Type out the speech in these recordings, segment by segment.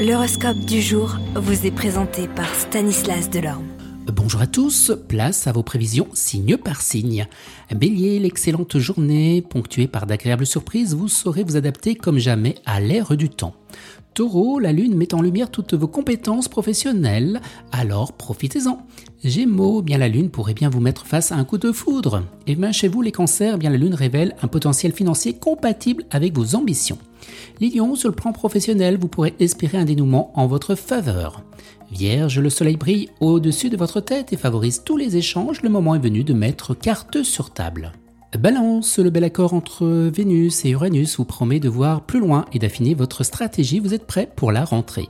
L'horoscope du jour vous est présenté par Stanislas Delorme. Bonjour à tous, place à vos prévisions signe par signe. Bélier, l'excellente journée, ponctuée par d'agréables surprises, vous saurez vous adapter comme jamais à l'ère du temps. Taureau, la lune met en lumière toutes vos compétences professionnelles, alors profitez-en. Gémeaux, bien la lune pourrait bien vous mettre face à un coup de foudre. Et bien chez vous les cancers, bien la lune révèle un potentiel financier compatible avec vos ambitions. Lions, sur le plan professionnel, vous pourrez espérer un dénouement en votre faveur. Vierge, le soleil brille au-dessus de votre tête et favorise tous les échanges, le moment est venu de mettre carte sur table. Balance, le bel accord entre Vénus et Uranus vous promet de voir plus loin et d'affiner votre stratégie, vous êtes prêt pour la rentrée.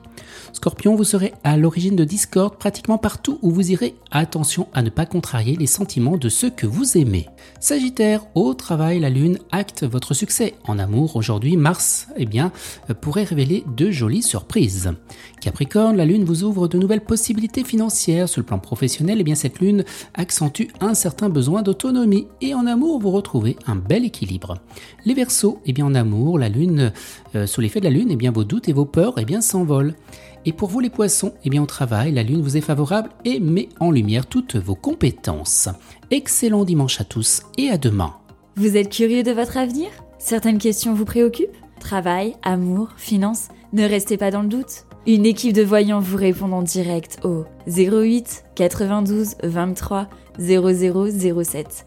Scorpion, vous serez à l'origine de discorde pratiquement partout où vous irez. Attention à ne pas contrarier les sentiments de ceux que vous aimez. Sagittaire, au travail, la lune acte votre succès. En amour, aujourd'hui, Mars, eh bien, pourrait révéler de jolies surprises. Capricorne, la lune vous ouvre de nouvelles possibilités financières. Sur le plan professionnel, eh bien, cette lune accentue un certain besoin d'autonomie. Et en amour, vous retrouvez un bel équilibre. Les Verseaux, eh bien, en amour, la lune, euh, sous l'effet de la lune, eh bien, vos doutes et vos peurs, eh bien, s'envolent. Et pour vous les poissons, eh bien au travail, la lune vous est favorable et met en lumière toutes vos compétences. Excellent dimanche à tous et à demain. Vous êtes curieux de votre avenir? Certaines questions vous préoccupent? Travail, amour, finances Ne restez pas dans le doute. Une équipe de voyants vous répond en direct au 08 92 23 0007.